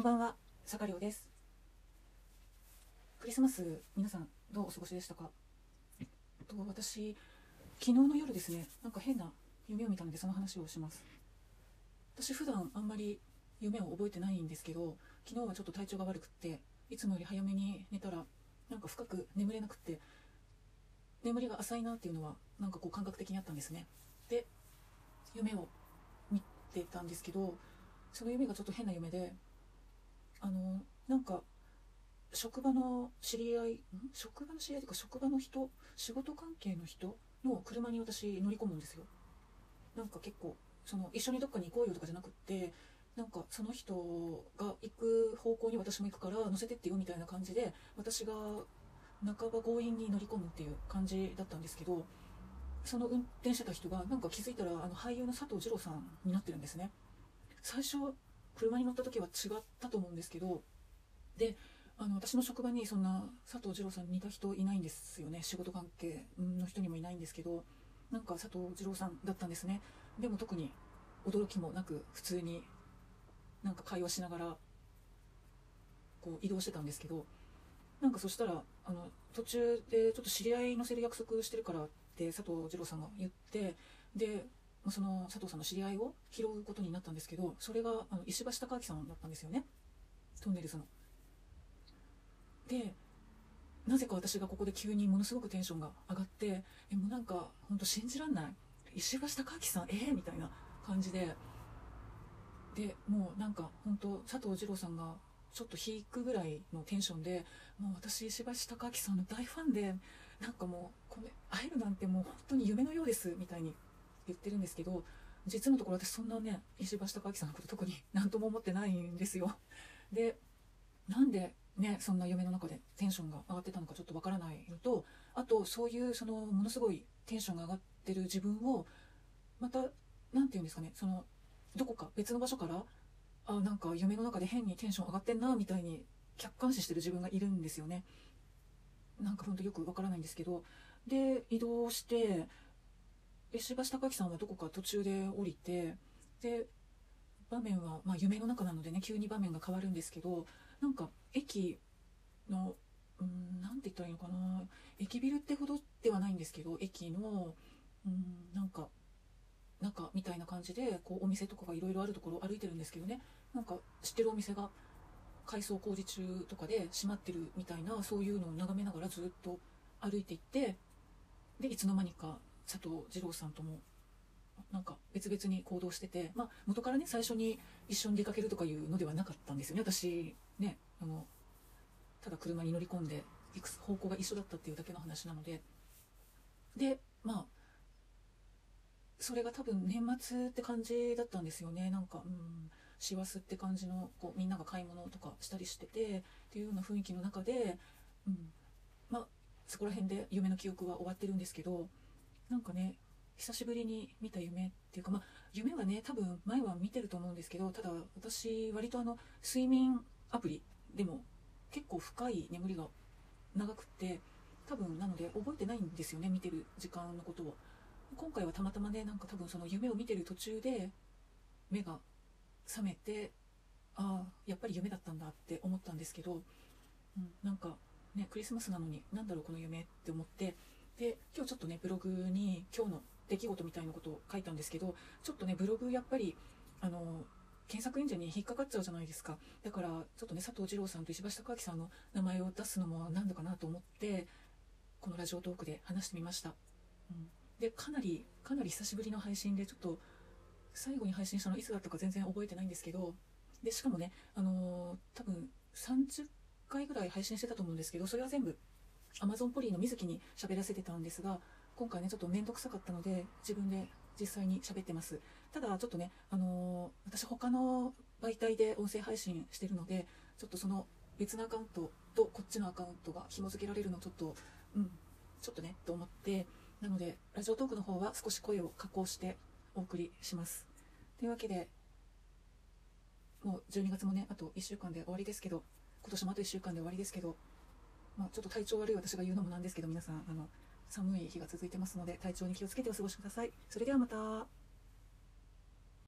んばんは、坂亮です。クリスマス、皆さんどうお過ごしでしたか？と私、昨日の夜ですね、なんか変な夢を見たのでその話をします。私普段あんまり夢を覚えてないんですけど、昨日はちょっと体調が悪くって、いつもより早めに寝たら、なんか深く眠れなくって、眠りが浅いなっていうのは、なんかこう感覚的にあったんですね。で、夢を見てたんですけど、その夢がちょっと変な夢で、あのなんか職場の知り合い職場の知り合いというか職場の人？仕事関係の人？の車に私乗り込むんですよ。なんか結構その一緒にどっかに行こうよとかじゃなくってなんかその人が行く方向に私も行くから乗せてってよみたいな感じで私が半ば強引に乗り込むっていう感じだったんですけどその運転してた人がなんか気づいたらあの俳優の佐藤二郎さんになってるんですね。最初車に乗った時は違ったと思うんですけどであの私の職場にそんな佐藤二郎さん似た人いないんですよね。仕事関係の人にもいないんですけどなんか佐藤二郎さんだったんですね。でも特に驚きもなく普通になんか会話しながらこう移動してたんですけどなんかそしたらあの途中でちょっと知り合い乗せる約束してるからって佐藤二郎さんが言ってでその佐藤さんの知り合いを拾うことになったんですけどそれがあの石橋貴明さんだったんですよね。トンネルズの。でなぜか私がここで急にものすごくテンションが上がってえもうなんか本当信じらんない。石橋貴明さんえー、みたいな感じで。でもうなんか本当佐藤二郎さんがちょっと引くぐらいのテンションでもう私石橋貴明さんの大ファンでなんかもうこれ会えるなんてもう本当に夢のようですみたいに言ってるんですけど実のところ私そんなね石橋貴明さんのこと特に何とも思ってないんですよ。でなんでねそんな夢の中でテンションが上がってたのかちょっとわからないのとあとそういうそのものすごいテンションが上がってる自分をまた何て言うんですかねそのどこか別の場所からあなんか夢の中で変にテンション上がってんなみたいに客観視してる自分がいるんですよね。なんかほんとよくわからないんですけどで移動して石橋貴明さんはどこか途中で降りてで場面は、まあ、夢の中なのでね急に場面が変わるんですけどなんか駅のうんなんて言ったらいいのかな駅ビルってほどではないんですけど駅のうんなんか中みたいな感じでこうお店とかがいろいろあるところを歩いてるんですけどねなんか知ってるお店が改装工事中とかで閉まってるみたいなそういうのを眺めながらずっと歩いていってでいつの間にか佐藤二郎さんともなんか別々に行動してて、まあ、元からね最初に一緒に出かけるとかいうのではなかったんですよね。私ねあのただ車に乗り込んで行く方向が一緒だったっていうだけの話なので。でまあそれが多分年末って感じだったんですよね。なんかうん師走って感じのこうみんなが買い物とかしたりしててっていうような雰囲気の中で、うん、まあそこら辺で夢の記憶は終わってるんですけどなんかね久しぶりに見た夢っていうか、まあ、夢はね多分前は見てると思うんですけどただ私割とあの睡眠アプリでも結構深い眠りが長くって多分なので覚えてないんですよね見てる時間のことを。今回はたまたまねなんか多分その夢を見てる途中で目が覚めてああやっぱり夢だったんだって思ったんですけど、うん、なんかねクリスマスなのになんだろうこの夢って思ってで今日ちょっとねブログに今日の出来事みたいなことを書いたんですけどちょっとねブログやっぱりあの検索エンジンに引っかかっちゃうじゃないですか。だからちょっとね佐藤二郎さんと石橋貴明さんの名前を出すのもなんだかなと思ってこのラジオトークで話してみました、うん、でかなりかなり久しぶりの配信でちょっと最後に配信したのいつだったか全然覚えてないんですけどでしかもねあのー多分30回ぐらい配信してたと思うんですけどそれは全部 Amazon ポリーの水木に喋らせてたんですが今回ねちょっと面倒くさかったので自分で実際に喋ってます。ただちょっとねあのー私他の媒体で音声配信してるのでちょっとその別のアカウントとこっちのアカウントが紐付けられるのちょっとうんちょっとねと思ってなのでラジオトークの方は少し声を加工してお送りします。というわけでもう12月もねあと1週間で終わりですけど今年もあと1週間で終わりですけどまあ、ちょっと体調悪い私が言うのもなんですけど皆さんあの寒い日が続いてますので体調に気をつけてお過ごしください。それではまた。